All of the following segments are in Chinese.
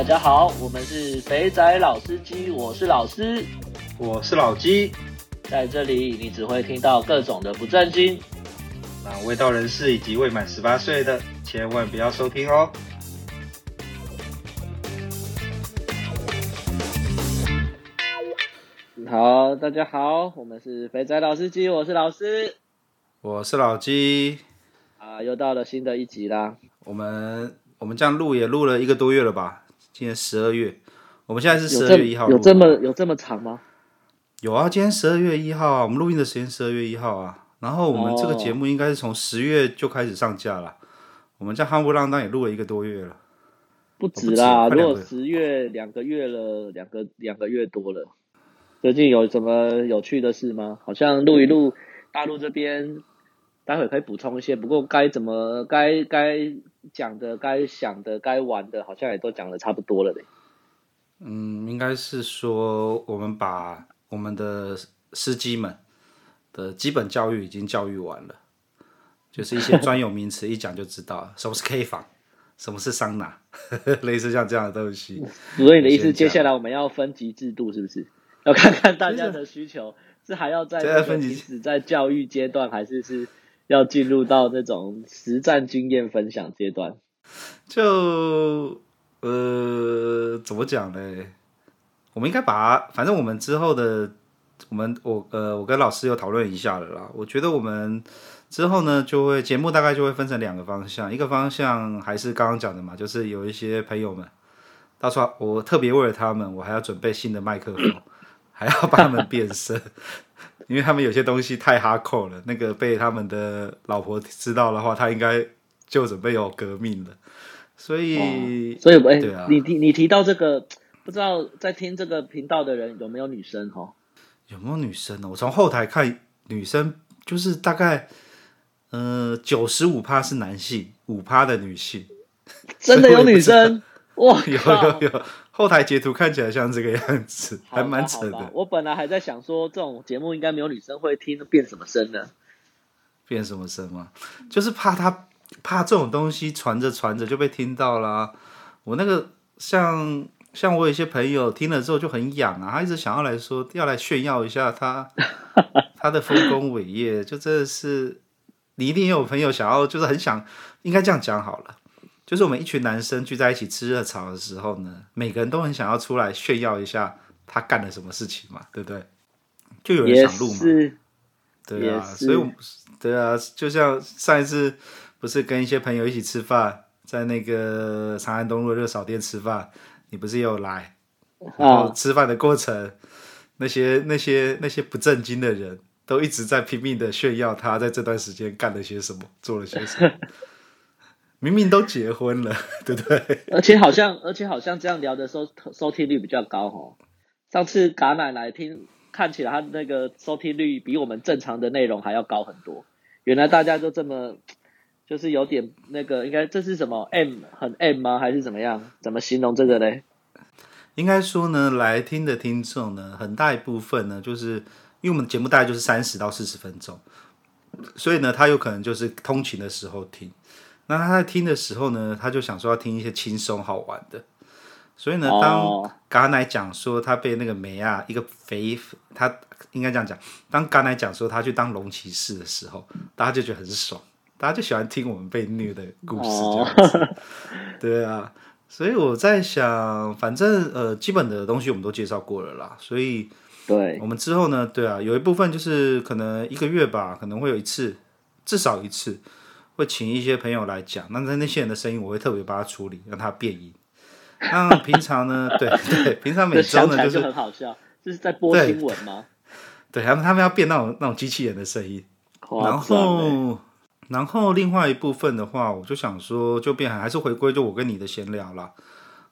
大家好，我们是肥仔老司机，我是老师，我是老鸡，在这里你只会听到各种的不正经，那未到人士以及未满十八岁的千万不要收听哦。好，大家好，我们是肥仔老司机，我是老师，我是老鸡，啊，又到了新的一集啦。我们我们这样录也录了一个多月了吧？今天十二月，我们现在是十二月一号，有这么有这么长吗？有啊，今天十二月一号啊，我们录音的时间十二月一号啊。然后我们这个节目应该是从十月就开始上架了，哦、我们这样夯不浪当也录了一个多月了，不止啦，如果十月两个月了，两个两个月多了。最近有什么有趣的事吗？好像录一录大陆这边，待会可以补充一些。不过该怎么该该讲的、该想的、该玩的，好像也都讲的差不多了嘞。嗯，应该是说我们把我们的司机们的基本教育已经教育完了，就是一些专有名词一讲就知道 什么是 K 房，什么是桑拿，类似像这样的东西。所以你的意思，接下来我们要分级制度，是不是？要看看大家的需求，是还要在分级只在教育阶段，还是是要进入到那种实战经验分享阶段？就呃，怎么讲呢？我们应该把，反正我们之后的，我们我呃，我跟老师有讨论一下了啦。我觉得我们之后呢，就会节目大概就会分成两个方向，一个方向还是刚刚讲的嘛，就是有一些朋友们，到时候我特别为了他们，我还要准备新的麦克风。还要帮他们变声，因为他们有些东西太哈扣了，那个被他们的老婆知道的话，他应该就准备有革命了。所以，所以，哎、欸，对啊，你提你提到这个，不知道在听这个频道的人有没有女生？哈，有没有女生呢？我从后台看，女生就是大概呃九十五趴是男性，五趴的女性，真的有女生？哇，有有有。后台截图看起来像这个样子，还蛮扯的。我本来还在想说，这种节目应该没有女生会听，变什么声呢？变什么声吗？就是怕他怕这种东西传着传着就被听到啦。我那个像像我有一些朋友听了之后就很痒啊，他一直想要来说要来炫耀一下他 他的丰功伟业，就真的是你一定有朋友想要，就是很想应该这样讲好了。就是我们一群男生聚在一起吃热炒的时候呢，每个人都很想要出来炫耀一下他干了什么事情嘛，对不对？就有人想录嘛，对啊，所以我对啊，就像上一次不是跟一些朋友一起吃饭，在那个长安东路热炒店吃饭，你不是也有来？然后吃饭的过程，那些那些那些不正经的人都一直在拼命的炫耀他在这段时间干了些什么，做了些什么。明明都结婚了，对不对？而且好像，而且好像这样聊的收收听率比较高哦。上次嘎奶奶听，看起来他那个收听率比我们正常的内容还要高很多。原来大家都这么，就是有点那个，应该这是什么 M 很 M 吗？还是怎么样？怎么形容这个嘞？应该说呢，来听的听众呢，很大一部分呢，就是因为我们节目大概就是三十到四十分钟，所以呢，他有可能就是通勤的时候听。那他在听的时候呢，他就想说要听一些轻松好玩的，所以呢，当嘎奶讲说他被那个梅亚一个肥，他应该这样讲，当嘎奶讲说他去当龙骑士的时候，大家就觉得很爽，大家就喜欢听我们被虐的故事这样子，对啊，所以我在想，反正呃，基本的东西我们都介绍过了啦，所以对，我们之后呢，对啊，有一部分就是可能一个月吧，可能会有一次，至少一次。会请一些朋友来讲，那那那些人的声音，我会特别帮他处理，让他变音。那平常呢，对 对，平常每周呢就是很好笑，这是在播新闻吗？对，他们他们要变那种那种机器人的声音。然后，然后另外一部分的话，我就想说，就变还还是回归，就我跟你的闲聊啦。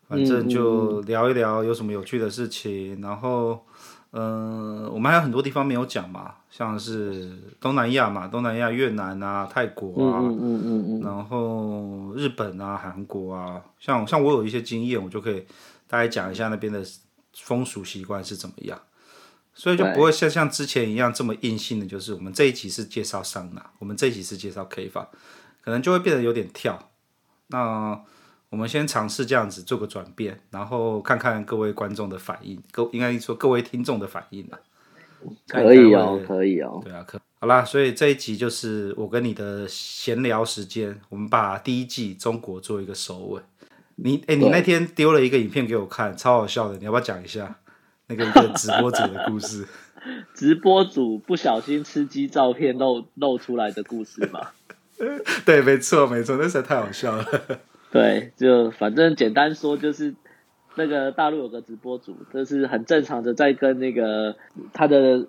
反正就聊一聊有什么有趣的事情，嗯、然后。嗯、呃，我们还有很多地方没有讲嘛，像是东南亚嘛，东南亚越南啊、泰国啊，嗯嗯嗯嗯，然后日本啊、韩国啊，像像我有一些经验，我就可以大概讲一下那边的风俗习惯是怎么样，所以就不会像像之前一样这么硬性的，就是我们这一集是介绍桑拿，我们这一集是介绍 K 房，可能就会变得有点跳。那我们先尝试这样子做个转变，然后看看各位观众的反应，各应该说各位听众的反应吧。可以哦，可以哦。对啊，可好啦，所以这一集就是我跟你的闲聊时间，我们把第一季中国做一个收尾。你哎，你那天丢了一个影片给我看，超好笑的，你要不要讲一下那个一个直播主的故事？直播主不小心吃鸡照片露露出来的故事吗？对，没错，没错，那实在太好笑了。对，就反正简单说，就是那个大陆有个直播主，就是很正常的在跟那个他的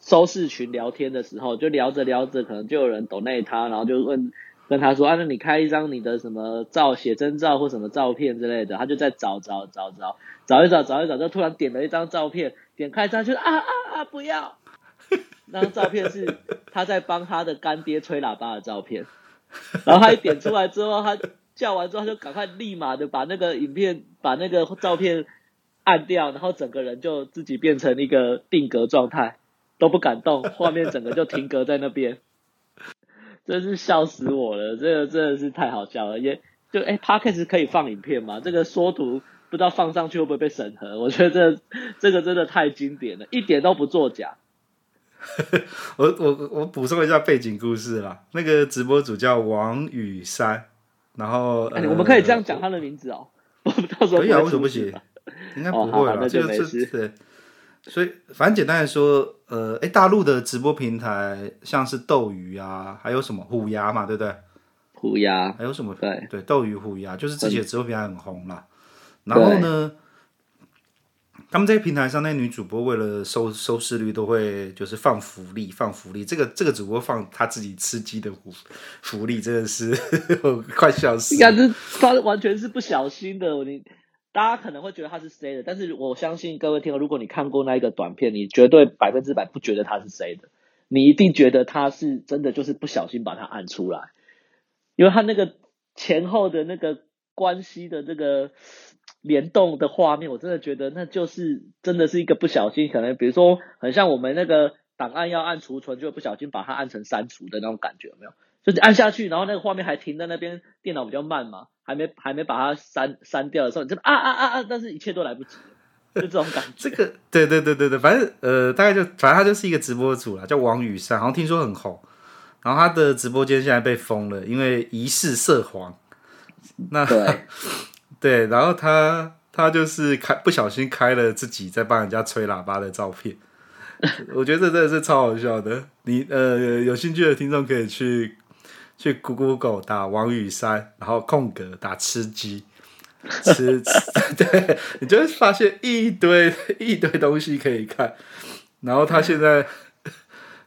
收视群聊天的时候，就聊着聊着，可能就有人 donate 他，然后就问跟他说啊，那你开一张你的什么照，写真照或什么照片之类的，他就在找找找找找一找找一找，就突然点了一张照片，点开他就啊啊啊不要，那张照片是他在帮他的干爹吹喇叭的照片，然后他一点出来之后，他。叫完之后，就赶快立马的把那个影片、把那个照片按掉，然后整个人就自己变成一个定格状态，都不敢动，画面整个就停格在那边，真是笑死我了！这个真的是太好笑了，也就哎，Podcast 可以放影片吗？这个缩图不知道放上去会不会被审核？我觉得这这个真的太经典了，一点都不作假。我我我补充一下背景故事啦，那个直播主叫王雨山。然后、哎，我们可以这样讲他的名字哦。我们到时候可以啊，为什么不行？应该不会了，就没事。对，所以反正简单来说，呃，哎，大陆的直播平台像是斗鱼啊，还有什么虎牙嘛，对不对？虎牙还有什么？对对，斗鱼虎牙就是这些直播平台很红了。然后呢？他们这些平台上，那女主播为了收收视率，都会就是放福利，放福利。这个这个主播放他自己吃鸡的福福利，真的是 快笑死。应该是他完全是不小心的。你大家可能会觉得他是谁的，但是我相信各位听众，如果你看过那一个短片，你绝对百分之百不觉得他是谁的，你一定觉得他是真的，就是不小心把他按出来，因为他那个前后的那个关系的这个。联动的画面，我真的觉得那就是真的是一个不小心，可能比如说很像我们那个档案要按储存，就不小心把它按成删除的那种感觉，有没有？就是按下去，然后那个画面还停在那边，电脑比较慢嘛，还没还没把它删删掉的时候，你就啊啊啊啊！但是一切都来不及了，就这种感觉。这个对对对对对，反正呃大概就反正他就是一个直播主啦，叫王雨山，好像听说很红，然后他的直播间现在被封了，因为疑似涉黄。那 对。对，然后他他就是开不小心开了自己在帮人家吹喇叭的照片，我觉得这真的是超好笑的。你呃有兴趣的听众可以去去 Google 打王宇山，然后空格打吃鸡，吃，吃 对，你就会发现一堆一堆东西可以看。然后他现在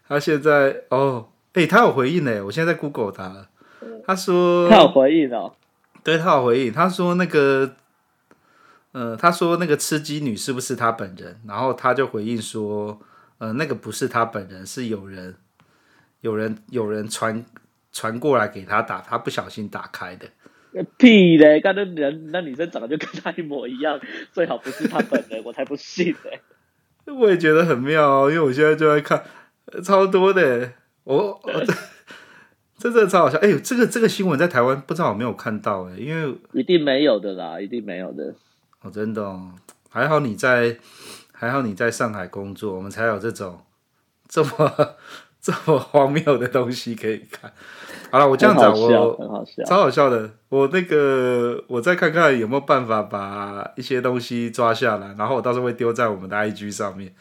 他现在哦，哎，他有回应呢，我现在在 Google 他，他说他有回应哦。对，他有回应，他说那个，呃，他说那个吃鸡女是不是他本人？然后他就回应说，呃，那个不是他本人，是有人，有人，有人传传过来给他打，他不小心打开的。屁嘞！刚才人那女生长得就跟他一模一样，最好不是他本人，我才不信嘞。我也觉得很妙哦，因为我现在就在看，超多的，我。我 这真的超好笑！哎呦，这个这个新闻在台湾不知道有没有看到哎，因为一定没有的啦，一定没有的。哦，真的哦，还好你在，还好你在上海工作，我们才有这种这么 这么荒谬的东西可以看。好了，我这样讲，我很好笑，超好笑的。我那个，我再看看有没有办法把一些东西抓下来，然后我到时候会丢在我们的 IG 上面。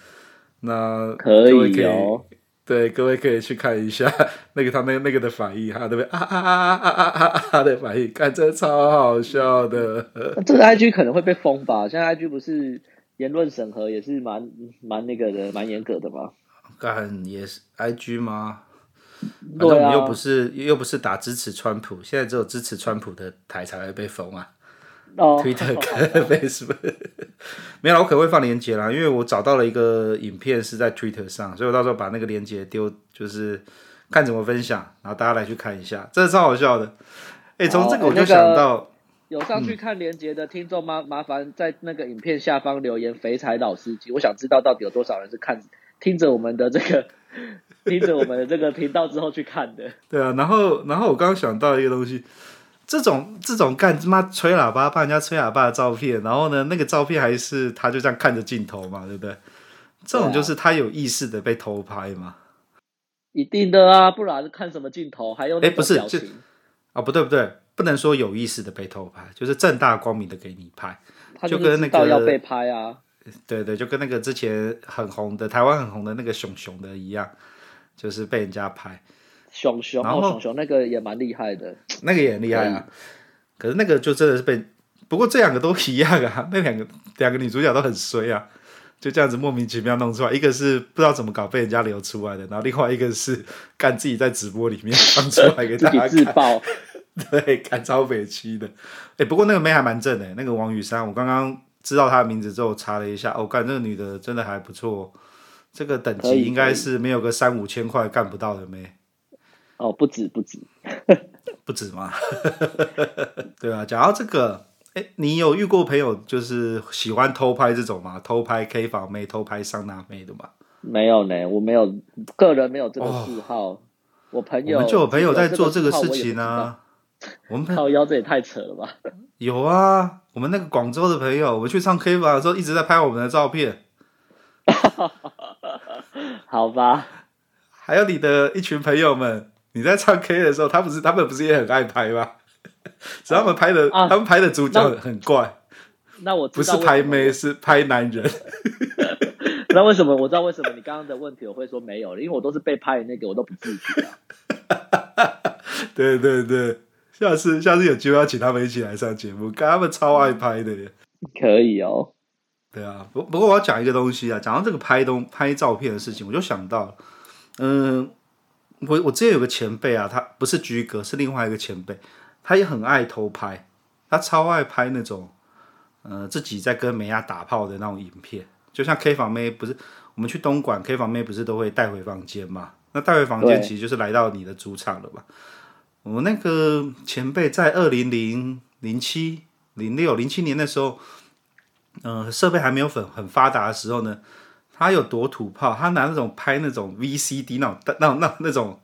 那可以哦。对各位可以去看一下那个他那那个的反应还有那边啊啊啊啊啊啊啊啊的反应看这超好笑的这个 ig 可能会被封吧现在 ig 不是言论审核也是蛮蛮那个的蛮严格的吧？但也是 ig 吗？反正我们又不是又不是打支持川普现在只有支持川普的台才会被封啊哦、Twitter 跟 Facebook 没有，我可能会放链接啦，因为我找到了一个影片是在 Twitter 上，所以我到时候把那个链接丢，就是看怎么分享，然后大家来去看一下，这是超好笑的。哎、欸，从这个我就想到，哦那个、有上去看链接的听众麻麻烦在那个影片下方留言“肥财老司机”，我想知道到底有多少人是看听着我们的这个听着我们的这个频道之后去看的。对啊，然后然后我刚刚想到一个东西。这种这种干他妈吹喇叭，帮人家吹喇叭的照片，然后呢，那个照片还是他就这样看着镜头嘛，对不对？这种就是他有意识的被偷拍嘛？一定的啊，不然看什么镜头？还有哎，不是就啊、哦，不对不对，不能说有意识的被偷拍，就是正大光明的给你拍，就跟那个要被拍啊，对对，就跟那个之前很红的台湾很红的那个熊熊的一样，就是被人家拍。熊熊，然后熊熊那个也蛮厉害的，那个也很厉害啊。可是那个就真的是被，不过这两个都一样啊。那两个两个女主角都很衰啊，就这样子莫名其妙弄出来。一个是不知道怎么搞被人家流出来的，然后另外一个是干自己在直播里面放出来给大家看。自自爆，对，干超北区的。哎、欸，不过那个妹还蛮正的，那个王雨珊，我刚刚知道她的名字之后查了一下，哦，干这个女的真的还不错，这个等级应该是没有个三五千块干不到的妹。哦，不止不止，不止 吗？对啊，讲到这个，哎，你有遇过朋友就是喜欢偷拍这种吗？偷拍 K 房妹、偷拍桑拿妹的吗？没有呢，我没有，个人没有这个嗜好。哦、我朋友，我们就有朋友在做这个事情啊。我们靠腰，这也太扯了吧？有啊，我们那个广州的朋友，我们去唱 K 房的时候，一直在拍我们的照片。好吧。还有你的一群朋友们。你在唱 K 的时候，他不是他们不是也很爱拍吗？只要他们拍的，啊、他们拍的主角很怪。那，我不是拍妹，是拍男人。那为什么我知道为什么你刚刚的问题我会说没有？因为我都是被拍的那个，我都不自觉啊。对对对，下次下次有机会要请他们一起来上节目，看他们超爱拍的耶。可以哦。对啊，不不过我要讲一个东西啊，讲到这个拍东拍照片的事情，我就想到，嗯。我我之前有个前辈啊，他不是居哥，是另外一个前辈，他也很爱偷拍，他超爱拍那种，呃，自己在跟美亚打炮的那种影片，就像 K 房妹不是我们去东莞 K 房妹不是都会带回房间嘛？那带回房间其实就是来到你的主场了吧？我那个前辈在二零零零七零六零七年的时候，嗯、呃，设备还没有很很发达的时候呢。他有多土炮，他拿那种拍那种 VCD 那种那种那那种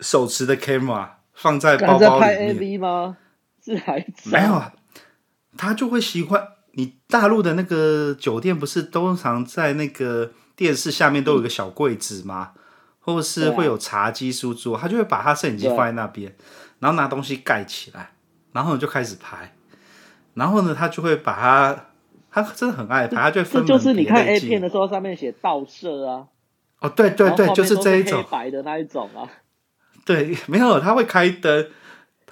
手持的 camera 放在包包里面。在拍 AV 吗？是还没有啊？他就会喜欢你大陆的那个酒店，不是通常在那个电视下面都有个小柜子吗？嗯、或是会有茶几书桌，他就会把他摄影机放在那边，然后拿东西盖起来，然后就开始拍，然后呢，他就会把它。他真的很爱拍，他就分这就是你看 A 片的时候，上面写倒射啊。哦，对对对，就是这一种黑白的那一种啊。对，没有，他会开灯。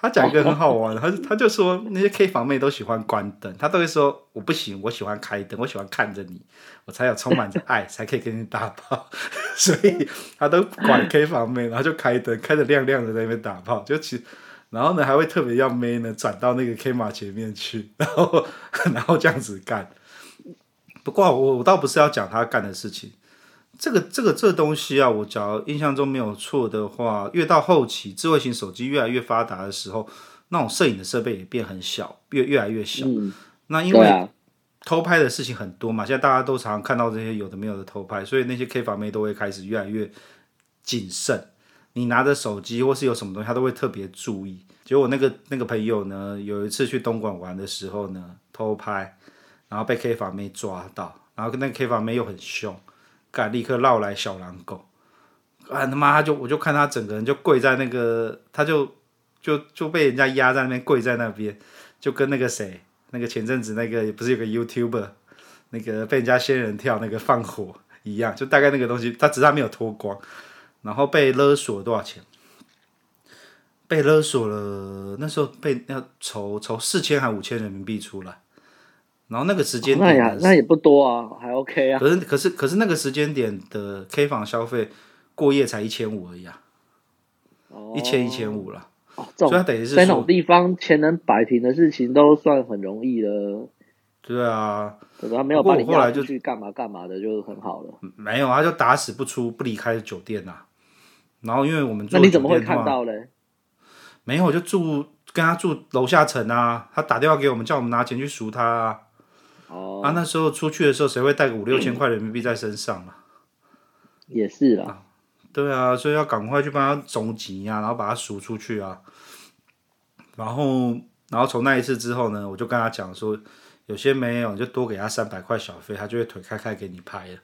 他讲一个很好玩的，他 他就说那些 K 房妹都喜欢关灯，他都会说我不行，我喜欢开灯，我喜欢看着你，我才有充满着爱，才可以跟你打炮。所以他都管 K 房妹，然后就开灯，开得亮亮的在那边打炮，就其实。然后呢，还会特别要妹呢转到那个 K 码前面去，然后 然后这样子干。不过我我倒不是要讲他干的事情，这个这个这个东西啊，我只要印象中没有错的话，越到后期智慧型手机越来越发达的时候，那种摄影的设备也变很小，越越来越小。嗯、那因为偷拍的事情很多嘛，现在大家都常常看到这些有的没有的偷拍，所以那些 K 房妹都会开始越来越谨慎。你拿着手机或是有什么东西，他都会特别注意。结果我那个那个朋友呢，有一次去东莞玩的时候呢，偷拍，然后被 K 房妹抓到，然后跟那个 K 房妹又很凶，赶立刻绕来小狼狗，啊他妈他就我就看他整个人就跪在那个，他就就就被人家压在那边跪在那边，就跟那个谁，那个前阵子那个不是有个 YouTuber，那个被人家仙人跳那个放火一样，就大概那个东西，他只是他没有脱光。然后被勒索多少钱？被勒索了，那时候被要筹筹四千还五千人民币出来。然后那个时间点，那也那也不多啊，还 OK 啊。可是可是可是那个时间点的 K 房消费过夜才一千五而已啊，一千一千五了。哦，所以等于是在那种地方钱能摆平的事情都算很容易的。对啊，对吧？没有把你押出去干嘛干嘛的就很好了。没有，他就打死不出不离开酒店呐、啊。然后因为我们住，那你怎么会看到嘞？没有，我就住跟他住楼下层啊。他打电话给我们，叫我们拿钱去赎他啊。哦。啊，那时候出去的时候，谁会带个五六千块人民币在身上啊？也是啦、啊。对啊，所以要赶快去帮他总集啊，然后把他赎出去啊。然后，然后从那一次之后呢，我就跟他讲说，有些没有，你就多给他三百块小费，他就会腿开开给你拍了。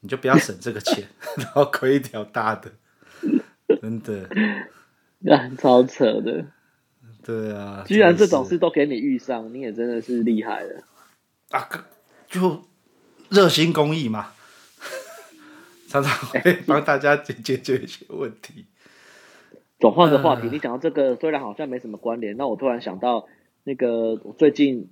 你就不要省这个钱，然后亏一条大的，真的，那超扯的。对啊，居然这种事都给你遇上，你也真的是厉害了。啊，就热心公益嘛，常常会帮大家解解决一些问题。转换个话题，你讲到这个，虽然好像没什么关联，那我突然想到，那个最近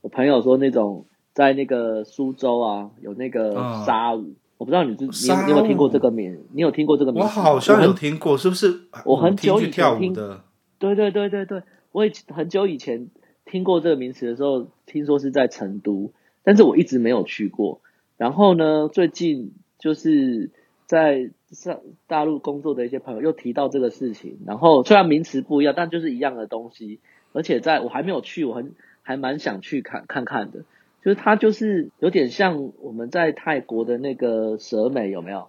我朋友说，那种在那个苏州啊，有那个沙舞，我不知道你知你你有没有听过这个名？你有听过这个名？我好像有听过，是不是？我很久以前听的，对对对对对，我也很久以前听过这个名词的时候，听说是在成都，但是我一直没有去过。然后呢，最近就是在。上大陆工作的一些朋友又提到这个事情，然后虽然名词不一样，但就是一样的东西。而且在我还没有去，我很还蛮想去看看看的。就是它就是有点像我们在泰国的那个蛇美，有没有？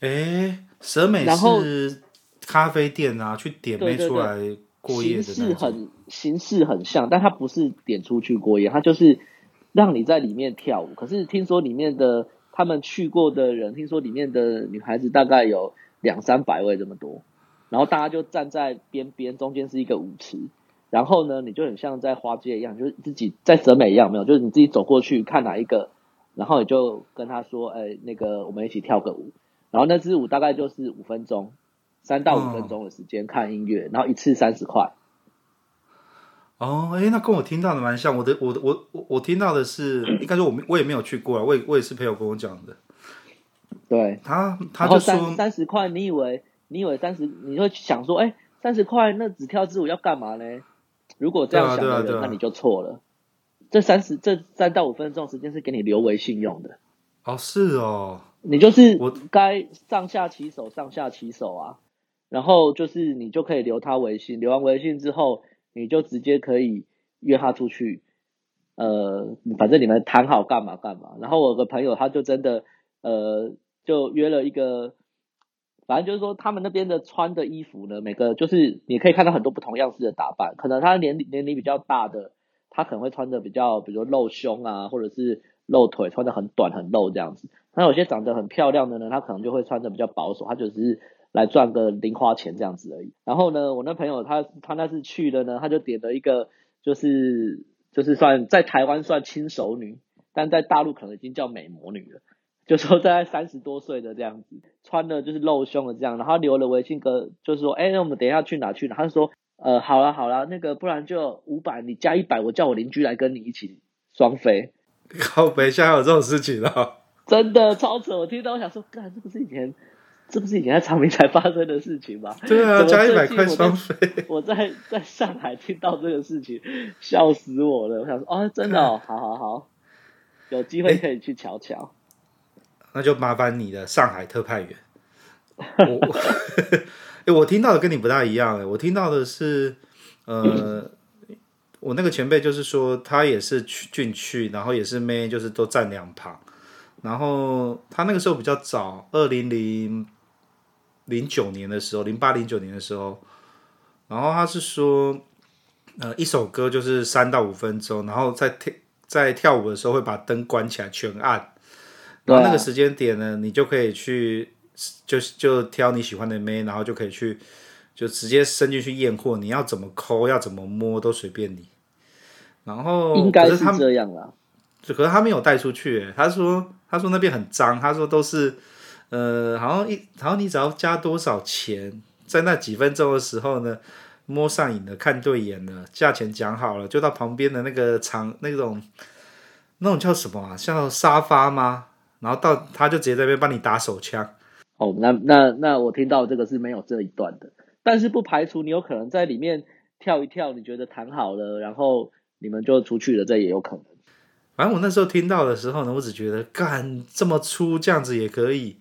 哎，蛇美是咖啡店啊，去点妹出来过夜的。形式很形式很像，但它不是点出去过夜，它就是让你在里面跳舞。可是听说里面的。他们去过的人，听说里面的女孩子大概有两三百位这么多，然后大家就站在边边，中间是一个舞池，然后呢，你就很像在花街一样，就是自己在折美一样，没有，就是你自己走过去看哪一个，然后你就跟他说，哎，那个我们一起跳个舞，然后那支舞大概就是五分钟，三到五分钟的时间看音乐，然后一次三十块。哦，哎，那跟我听到的蛮像。我的，我的，我我我听到的是，应该说我我也没有去过啊。我也我也是朋友跟我讲的。对，他他就说三十块，你以为你以为三十，你会想说，哎，三十块那只跳支舞要干嘛呢？如果这样想的那你就错了。这三十这三到五分钟时间是给你留微信用的。哦，是哦。你就是我该上下其手，上下其手啊。然后就是你就可以留他微信，留完微信之后。你就直接可以约他出去，呃，反正你们谈好干嘛干嘛。然后我有个朋友他就真的，呃，就约了一个，反正就是说他们那边的穿的衣服呢，每个就是你可以看到很多不同样式的打扮。可能他年龄年龄比较大的，他可能会穿的比较，比如说露胸啊，或者是露腿，穿的很短很露这样子。那有些长得很漂亮的呢，他可能就会穿的比较保守，他就只是。来赚个零花钱这样子而已。然后呢，我那朋友他他那次去的呢，他就点了一个，就是就是算在台湾算轻熟女，但在大陆可能已经叫美魔女了。就说大概三十多岁的这样子，穿的就是露胸的这样，然后留了微信哥，就是说，哎，那我们等一下去哪去哪？他就说，呃，好了好了，那个不然就五百，你加一百，我叫我邻居来跟你一起双飞。靠北，现在有这种事情了？真的超扯！我听到我想说，干，这不是以前。这不是以前在长明才发生的事情吗？对啊，加一百块双飞。我在在上海听到这个事情，笑死我了。我想说，哦，真的哦，好好好，有机会可以去瞧瞧。那就麻烦你的上海特派员。我，哎，我听到的跟你不大一样。哎，我听到的是，呃，我那个前辈就是说，他也是去进去，然后也是妹，就是都站两旁。然后他那个时候比较早，二零零。零九年的时候，零八零九年的时候，然后他是说，呃，一首歌就是三到五分钟，然后在跳在跳舞的时候会把灯关起来全暗，然后那个时间点呢，你就可以去就就挑你喜欢的妹，然后就可以去就直接伸进去验货，你要怎么抠要怎么摸都随便你。然后应该是这样啦，可是他没有带出去，他说他说那边很脏，他说都是。呃，好像一，好像你只要加多少钱，在那几分钟的时候呢，摸上瘾了，看对眼了，价钱讲好了，就到旁边的那个长那种，那种叫什么啊？像沙发吗？然后到他就直接在那边帮你打手枪。哦，那那那我听到这个是没有这一段的，但是不排除你有可能在里面跳一跳，你觉得谈好了，然后你们就出去了，这也有可能。反正我那时候听到的时候呢，我只觉得干这么粗，这样子也可以。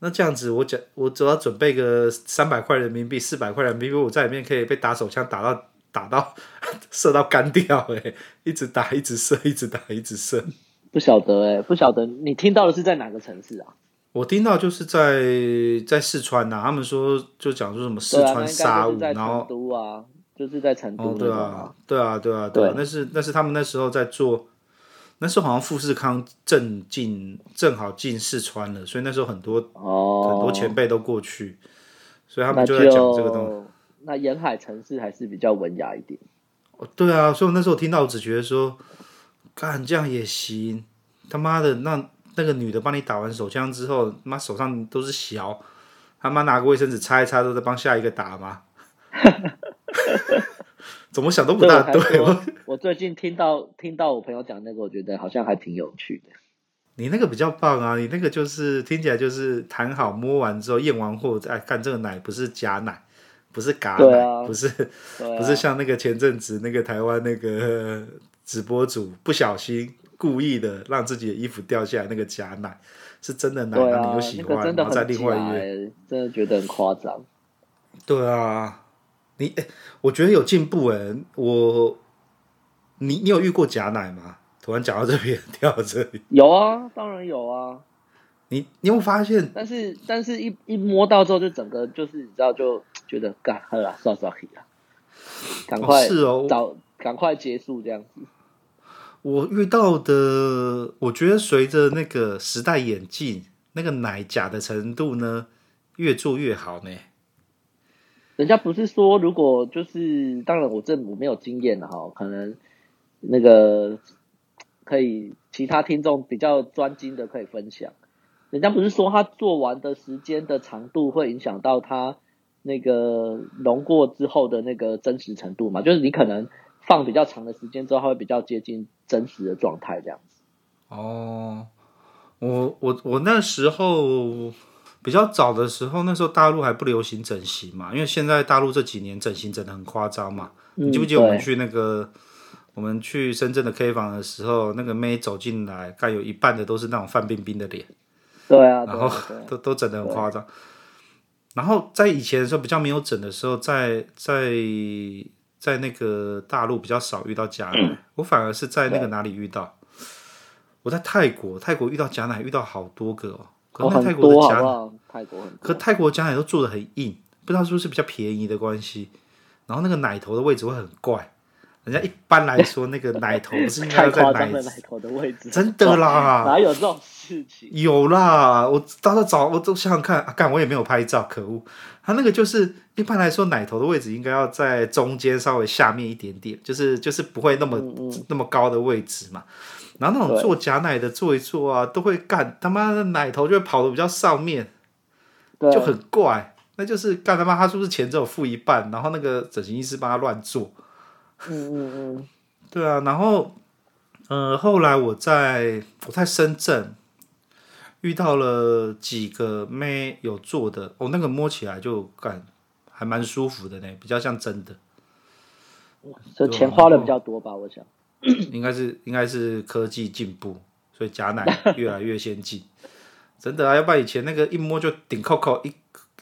那这样子我，我讲我只要准备个三百块人民币、四百块人民币，我在里面可以被打手枪打到打到 射到干掉，哎，一直打一直射，一直打一直射。不晓得哎，不晓得你听到的是在哪个城市啊？我听到就是在在四川呐、啊，他们说就讲说什么四川沙舞，啊、然后都啊，就是在成都、哦。对啊，对啊，对啊，对啊，那是那是他们那时候在做，那时候好像富士康正进正好进四川了，所以那时候很多哦很多前辈都过去，所以他们就在讲这个东西。那沿海城市还是比较文雅一点。哦，对啊，所以我那时候听到，我只觉得说，干这样也行。他妈的，那那个女的帮你打完手枪之后，妈手上都是血，他妈拿个卫生纸擦一擦，都在帮下一个打吗？怎么想都不大对。我，我最近听到听到我朋友讲那个，我觉得好像还挺有趣的。你那个比较棒啊，你那个就是听起来就是谈好摸完之后验完货再看这个奶不是假奶。不是嘎奶，啊、不是、啊、不是像那个前阵子那个台湾那个直播主不小心故意的让自己的衣服掉下来那个假奶，是真的奶，你又喜欢，那个、然后在另外一边真的觉得很夸张。对啊，你哎、欸，我觉得有进步哎，我你你有遇过假奶吗？突然讲到这边，跳到这里，有啊，当然有啊。你你有，发现？但是但是一一摸到之后，就整个就是你知道就。觉得干好了，算算可以了，赶快是哦，早赶快结束这样子。我遇到的，我觉得随着那个时代演进，那个奶假的程度呢，越做越好呢。人家不是说，如果就是，当然我这我没有经验哈，可能那个可以其他听众比较专精的可以分享。人家不是说他做完的时间的长度会影响到他。那个浓过之后的那个真实程度嘛，就是你可能放比较长的时间之后，它会比较接近真实的状态这样子。哦，我我我那时候比较早的时候，那时候大陆还不流行整形嘛，因为现在大陆这几年整形整的很夸张嘛。嗯、你记不记得我们去那个我们去深圳的 K 房的时候，那个妹走进来，该有一半的都是那种范冰冰的脸。对啊，然后都都整的很夸张。然后在以前的时候比较没有整的时候，在在在那个大陆比较少遇到假奶，嗯、我反而是在那个哪里遇到？我在泰国，泰国遇到假奶遇到好多个哦。可能泰国的假奶，哦、泰国可泰国假奶都做的很硬，不知道是不是比较便宜的关系。然后那个奶头的位置会很怪。人家一般来说，那个奶头不是应该要在 奶，奶头的位置？真的啦，哪有这种事情？有啦，我到时候找，我都想想看，干、啊、我也没有拍照，可恶！他那个就是一般来说，奶头的位置应该要在中间稍微下面一点点，就是就是不会那么嗯嗯那么高的位置嘛。然后那种做假奶的做一做啊，都会干他妈的奶头就会跑的比较上面，就很怪。那就是干他妈他是不是钱只有付一半，然后那个整形医师帮他乱做？嗯嗯嗯，对啊，然后，呃，后来我在我在深圳遇到了几个妹有做的，哦，那个摸起来就感还蛮舒服的呢，比较像真的。这钱花的比较多吧？我想，应该是应该是科技进步，所以假奶 越来越先进。真的啊，要不然以前那个一摸就顶扣扣一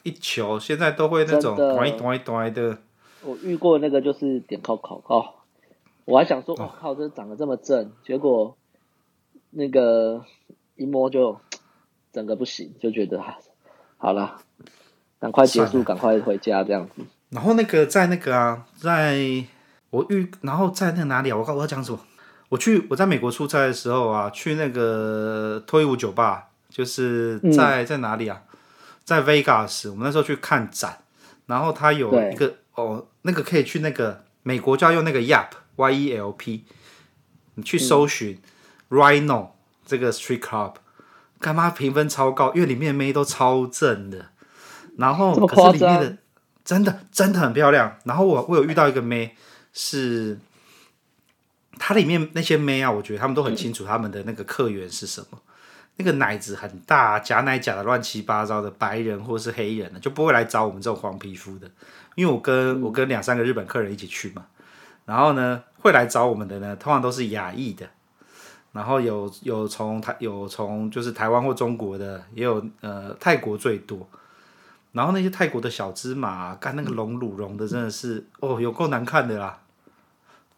一球，现在都会那种短一短一短的。我遇过那个就是点扣扣哦，我还想说，我、哦、靠，这长得这么正，结果那个一摸就整个不行，就觉得好了，赶快结束，赶快回家这样子。然后那个在那个啊，在我遇，然后在那个哪里啊？我告我要讲什么？我去我在美国出差的时候啊，去那个脱衣舞酒吧，就是在、嗯、在哪里啊？在 Vegas，我们那时候去看展，然后他有一个。哦，那个可以去那个美国就要用那个 Yelp Y E L P，你去搜寻 Rhino 这个 Street Club，干嘛评分超高？因为里面的妹都超正的，然后可是里面的真的真的很漂亮。然后我我有遇到一个妹，是它里面那些妹啊，我觉得他们都很清楚他们的那个客源是什么。那个奶子很大，假奶假的乱七八糟的白人或是黑人就不会来找我们这种黄皮肤的。因为我跟我跟两三个日本客人一起去嘛，然后呢，会来找我们的呢，通常都是亚裔的，然后有有从台有从就是台湾或中国的，也有呃泰国最多，然后那些泰国的小芝麻干那个龙乳龙的真的是哦有够难看的啦，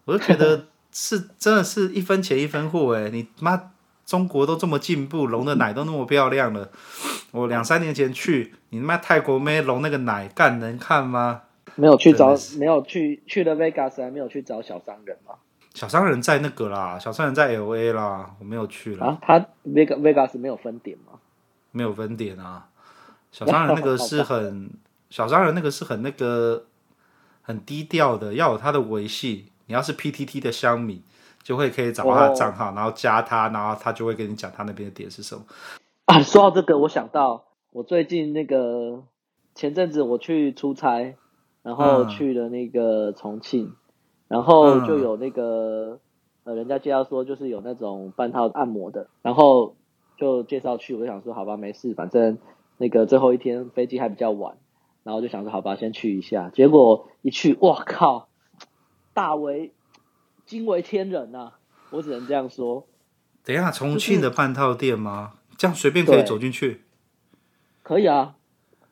我就觉得 是真的是一分钱一分货哎，你妈中国都这么进步，龙的奶都那么漂亮了，我两三年前去，你妈泰国妹龙那个奶干能看吗？没有去找，没有去去了 Vegas，还没有去找小商人吗？小商人在那个啦，小商人在 LA 啦，我没有去了。啊，他 Vegas Vegas 没有分点吗？没有分点啊，小商人那个是很小商人那个是很那个很低调的，要有他的维系。你要是 PTT 的香米，就会可以找到他的账号，然后加他，然后他就会跟你讲他那边的点是什么。啊，说到这个，我想到我最近那个前阵子我去出差，然后去了那个重庆。嗯然后就有那个呃，人家介绍说就是有那种半套按摩的，然后就介绍去，我就想说好吧，没事，反正那个最后一天飞机还比较晚，然后就想说好吧，先去一下。结果一去，哇靠，大为惊为天人呐、啊！我只能这样说。等一下，重庆的半套店吗？就是、这样随便可以走进去？可以啊，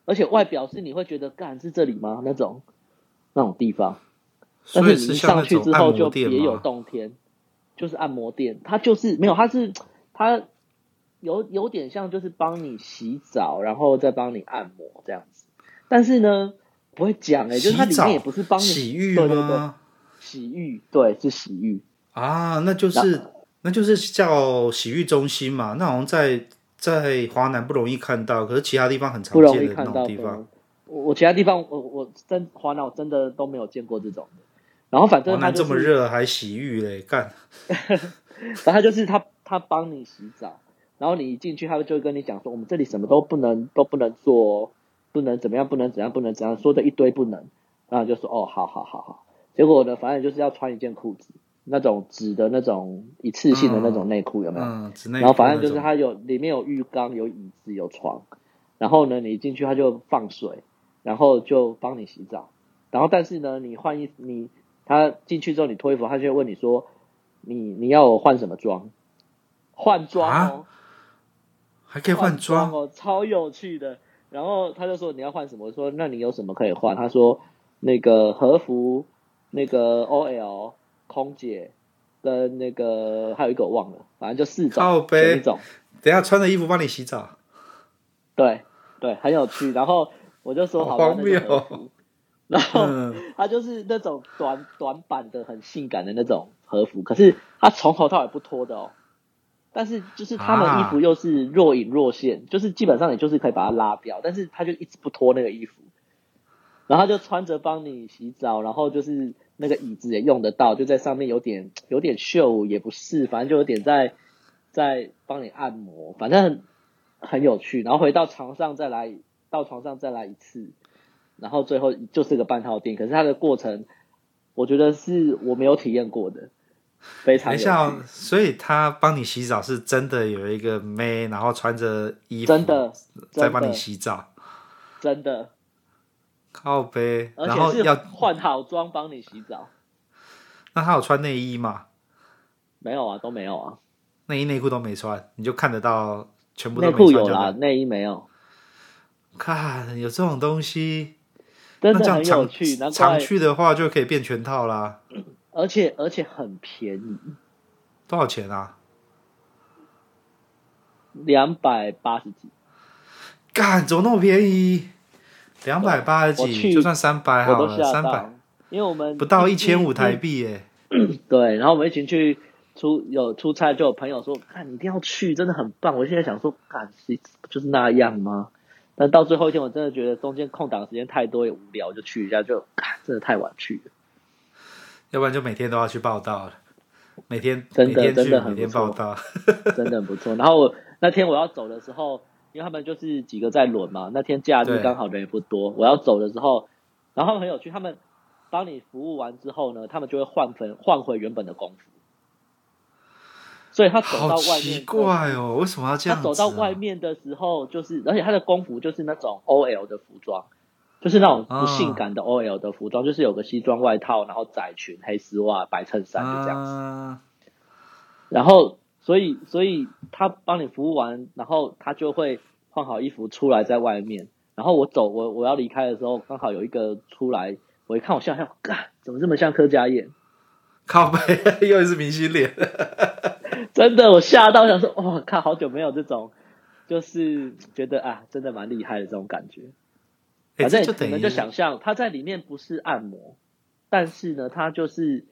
而且外表是你会觉得，干是这里吗？那种那种地方。但是你一上去之后就别有洞天，就是按摩店，它就是没有，它是它有有点像就是帮你洗澡，然后再帮你按摩这样子。但是呢，不会讲哎、欸，就是它里面也不是帮你洗浴吗？对对对，洗浴对是洗浴啊，那就是那就是叫洗浴中心嘛。那好像在在华南不容易看到，可是其他地方很常见的那种地方。我我其他地方我我真华南我真的都没有见过这种的。然后反正他、就是、这么热还洗浴嘞，干。然后就是他他帮你洗澡，然后你一进去，他就会跟你讲说，我们这里什么都不能都不能做，不能怎么样，不能怎样，不能怎样，说的一堆不能。然后就说哦，好好好好。结果呢，反正就是要穿一件裤子，那种纸的那种一次性的那种内裤有没有？然后反正就是它有里面有浴缸，有椅子，有床。然后呢，你进去它就放水，然后就帮你洗澡。然后但是呢，你换衣服你。他进去之后，你脱衣服，他就会问你说：“你你要我换什么装？换装哦，还可以换装哦，超有趣的。”然后他就说：“你要换什么？”我说：“那你有什么可以换？”他说：“那个和服，那个 OL 空姐，跟那个还有一个我忘了，反正就四种。靠北一种，等下穿着衣服帮你洗澡。对对，很有趣。然后我就说：“好吧，那就和服。”然后他就是那种短短版的很性感的那种和服，可是他从头到尾不脱的哦。但是就是他们衣服又是若隐若现，就是基本上你就是可以把它拉掉，但是他就一直不脱那个衣服。然后他就穿着帮你洗澡，然后就是那个椅子也用得到，就在上面有点有点秀也不是，反正就有点在在帮你按摩，反正很，很有趣。然后回到床上再来，到床上再来一次。然后最后就是个半套店，可是它的过程，我觉得是我没有体验过的，非常。等一下，所以他帮你洗澡是真的有一个妹，然后穿着衣服，真的在帮你洗澡，真的。靠背，然后要换好妆帮你洗澡。那他有穿内衣吗？没有啊，都没有啊，内衣内裤都没穿，你就看得到全部都没穿。内裤有啦，内衣没有。看，有这种东西。真的很有趣，常，常去的话就可以变全套啦。而且而且很便宜，多少钱啊？两百八十几。干，怎么那么便宜？两百八十几，就算三百好了，三百。因为我们不到一千五台币耶。对，然后我们一起去出有出差，就有朋友说：“看，你一定要去，真的很棒。”我现在想说，干，就是那样吗？但到最后一天，我真的觉得中间空档时间太多也无聊，就去一下就，真的太晚去了。要不然就每天都要去报道了，每天真的真的很不错，真的很不错。然后我那天我要走的时候，因为他们就是几个在轮嘛，那天假日刚好人也不多。我要走的时候，然后很有趣，他们帮你服务完之后呢，他们就会换分换回原本的工服。所以他走到外面，怪哦，为什么要这样、啊？他走到外面的时候，就是而且他的工服就是那种 OL 的服装，就是那种不性感的 OL 的服装，啊、就是有个西装外套，然后窄裙、黑丝袜、白衬衫就这样子。啊、然后，所以，所以他帮你服务完，然后他就会换好衣服出来在外面。然后我走，我我要离开的时候，刚好有一个出来，我一看，我吓一跳，干，怎么这么像柯佳燕？靠背，又是明星脸。真的，我吓到，想说，哇，看好久没有这种，就是觉得啊，真的蛮厉害的这种感觉。反正你们就想象他在里面不是按摩，但是呢，他就是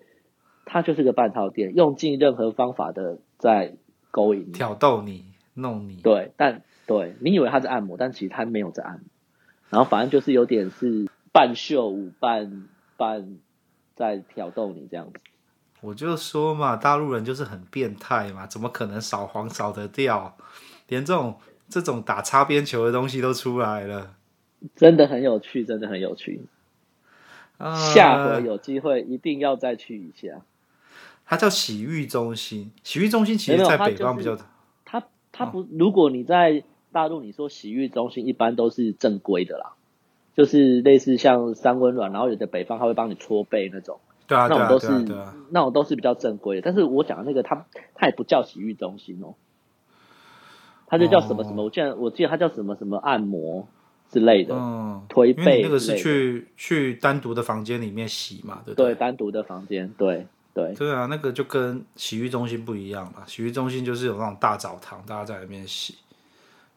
他就是个半套店，用尽任何方法的在勾引你、挑逗你、弄你。对，但对你以为他在按摩，但其实他没有在按摩。然后反正就是有点是半秀舞、半半在挑逗你这样子。我就说嘛，大陆人就是很变态嘛，怎么可能扫黄扫得掉？连这种这种打擦边球的东西都出来了。真的很有趣，真的很有趣。Uh, 下回有机会一定要再去一下。它叫洗浴中心，洗浴中心其实在北方比较。它它不，哦、如果你在大陆，你说洗浴中心一般都是正规的啦，就是类似像三温暖，然后有的北方他会帮你搓背那种，对啊，那种都是、对啊啊啊、那种都是比较正规的。但是我讲的那个，它它也不叫洗浴中心哦，它就叫什么什么，哦、我记得我记得它叫什么什么按摩。之类的，嗯，推背，那个是去去单独的房间里面洗嘛，对？对，单独的房间，对对对啊，那个就跟洗浴中心不一样嘛。洗浴中心就是有那种大澡堂，大家在里面洗。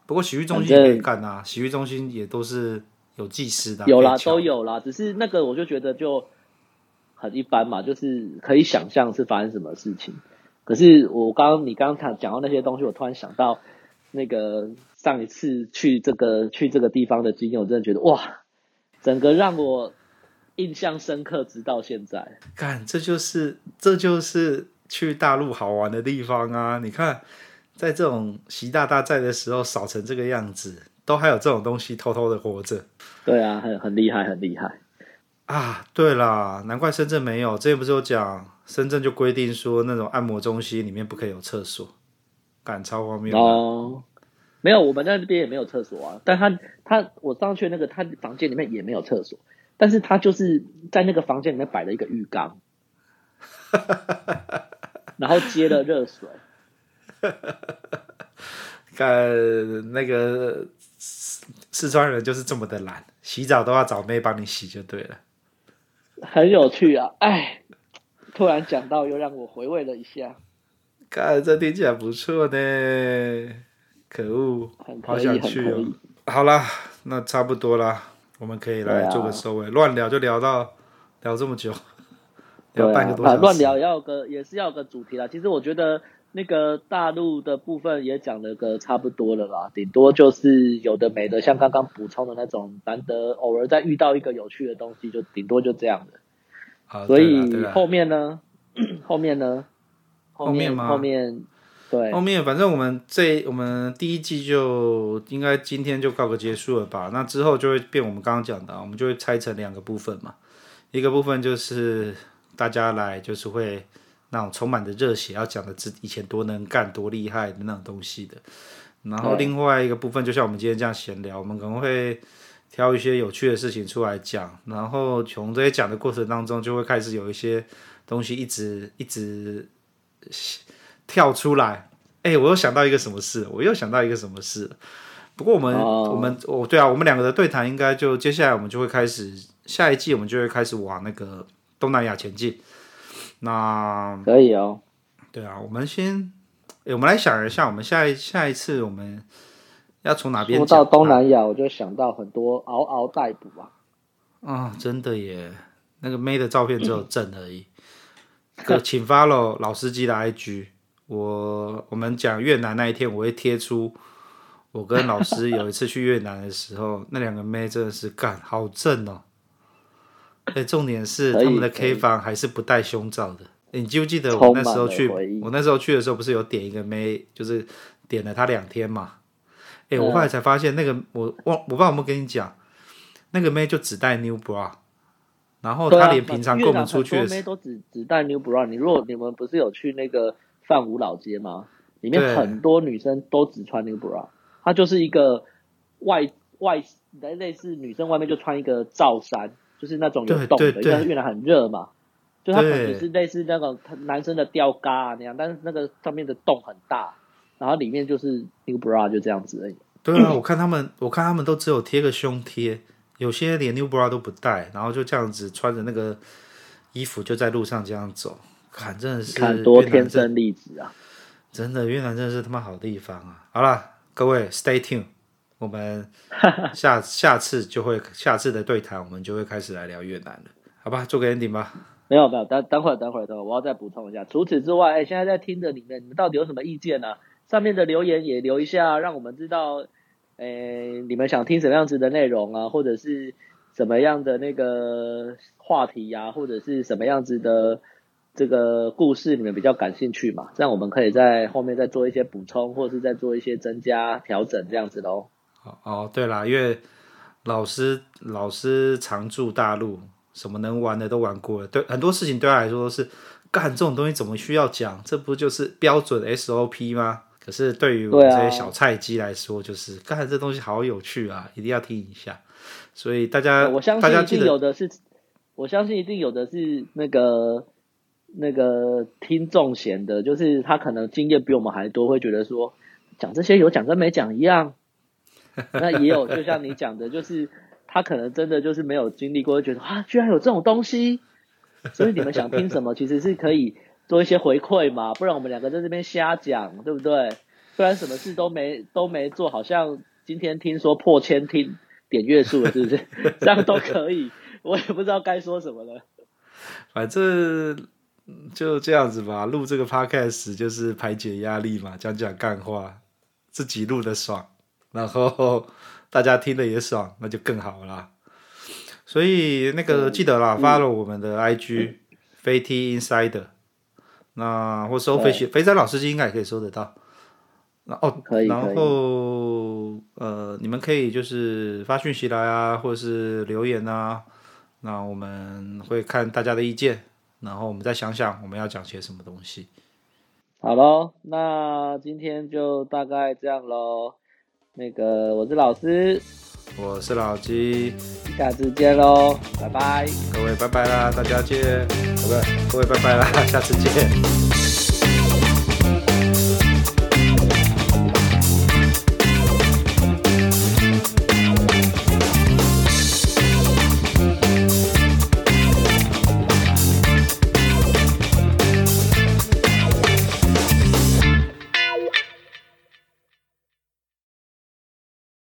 不过洗浴中心也可以干啊，洗浴中心也都是有技师的，有啦，都有啦。只是那个我就觉得就很一般嘛，就是可以想象是发生什么事情。可是我刚刚你刚刚讲到那些东西，我突然想到。那个上一次去这个去这个地方的经验，我真的觉得哇，整个让我印象深刻，直到现在。看，这就是这就是去大陆好玩的地方啊！你看，在这种习大大在的时候，少成这个样子，都还有这种东西偷偷的活着。对啊，很很厉害，很厉害啊！对啦，难怪深圳没有。之前不是有讲，深圳就规定说，那种按摩中心里面不可以有厕所。赶超方面哦，没有，我们在那边也没有厕所啊。但他他我上去那个他房间里面也没有厕所，但是他就是在那个房间里面摆了一个浴缸，然后接了热水。看那个四川人就是这么的懒，洗澡都要找妹帮你洗就对了。很有趣啊！哎，突然讲到又让我回味了一下。看，这听起来不错呢，可恶，好想去哦。好啦，那差不多啦，我们可以来做个收尾。乱、啊、聊就聊到聊这么久，聊半个多小时。乱、啊、聊要个也是要个主题啦。其实我觉得那个大陆的部分也讲了个差不多了啦，顶多就是有的没的，像刚刚补充的那种，难得偶尔再遇到一个有趣的东西，就顶多就这样的。好，所以 后面呢？后面呢？后面吗？后面，对，后面反正我们这我们第一季就应该今天就告个结束了吧？那之后就会变我们刚刚讲的，我们就会拆成两个部分嘛。一个部分就是大家来就是会那种充满着热血，要讲的自己以前多能干、多厉害的那种东西的。然后另外一个部分，就像我们今天这样闲聊，我们可能会挑一些有趣的事情出来讲。然后从这些讲的过程当中，就会开始有一些东西一直一直。跳出来，哎、欸，我又想到一个什么事，我又想到一个什么事。不过我们，oh. 我们，哦，对啊，我们两个的对谈应该就接下来我们就会开始下一季，我们就会开始往那个东南亚前进。那可以哦。对啊，我们先，欸、我们来想一下，我们下一下一次我们要从哪边？说到东南亚，我就想到很多嗷嗷待哺啊。啊，真的耶，那个妹的照片只有 正而已。可请 follow 老司机的 IG，我我们讲越南那一天，我会贴出我跟老师有一次去越南的时候，那两个妹真的是干好正哦！哎，重点是他们的 K 房还是不带胸罩的。你记不记得我那时候去？我那时候去的时候不是有点一个妹，就是点了她两天嘛？哎，我后来才发现那个我忘我不知道有没有跟你讲，那个妹就只带 New Bra。然后他连平常跟我们出去的时候，妹都只只带 New Bra。你如果你们不是有去那个范五老街吗？里面很多女生都只穿 New Bra。它就是一个外外类似女生外面就穿一个罩衫，就是那种有洞的，因为越南很热嘛。就它可能是类似那种男生的吊嘎啊那样，但是那个上面的洞很大，然后里面就是 New Bra 就这样子而已。对啊，我看他们，我看他们都只有贴个胸贴。有些连 New Bra 都不带，然后就这样子穿着那个衣服就在路上这样走，看真的是看多天生丽质啊！真的越南真的是他妈好地方啊！好了，各位 Stay tuned，我们 下下次就会下次的对谈，我们就会开始来聊越南了，好吧？做个 ending 吧。没有没有，等等会儿等会儿等会儿，我要再补充一下。除此之外，哎，现在在听的里面，你们到底有什么意见呢、啊？上面的留言也留一下，让我们知道，哎，你们想听什么样子的内容啊，或者是什么样的那个话题呀、啊，或者是什么样子的。这个故事你们比较感兴趣嘛？这样我们可以在后面再做一些补充，或者是再做一些增加调整，这样子喽。哦哦，对啦，因为老师老师常驻大陆，什么能玩的都玩过了，对很多事情对他来说都是干这种东西怎么需要讲？这不就是标准 SOP 吗？可是对于我们这些小菜鸡来说，就是干、啊、这东西好有趣啊，一定要听一下。所以大家，我相信一定有的是，我相信一定有的是那个。那个听众闲的，就是他可能经验比我们还多，会觉得说讲这些有讲跟没讲一样。那也有，就像你讲的，就是他可能真的就是没有经历过，会觉得啊，居然有这种东西。所以你们想听什么，其实是可以做一些回馈嘛，不然我们两个在这边瞎讲，对不对？不然什么事都没都没做，好像今天听说破千听点阅数，是不是？这样都可以，我也不知道该说什么了。反正。就这样子吧，录这个 podcast 就是排解压力嘛，讲讲干话，自己录的爽，然后大家听的也爽，那就更好啦。所以那个记得啦，follow 我们的 IG 飞 T Insider，那或搜飞飞仔老司机应该也可以搜得到。那哦，可以，然后呃，你们可以就是发讯息来啊，或者是留言啊，那我们会看大家的意见。然后我们再想想我们要讲些什么东西。好喽，那今天就大概这样喽。那个我是老师，我是老鸡，下次见喽，拜拜。各位拜拜啦，大家见，各位各位拜拜啦，下次见。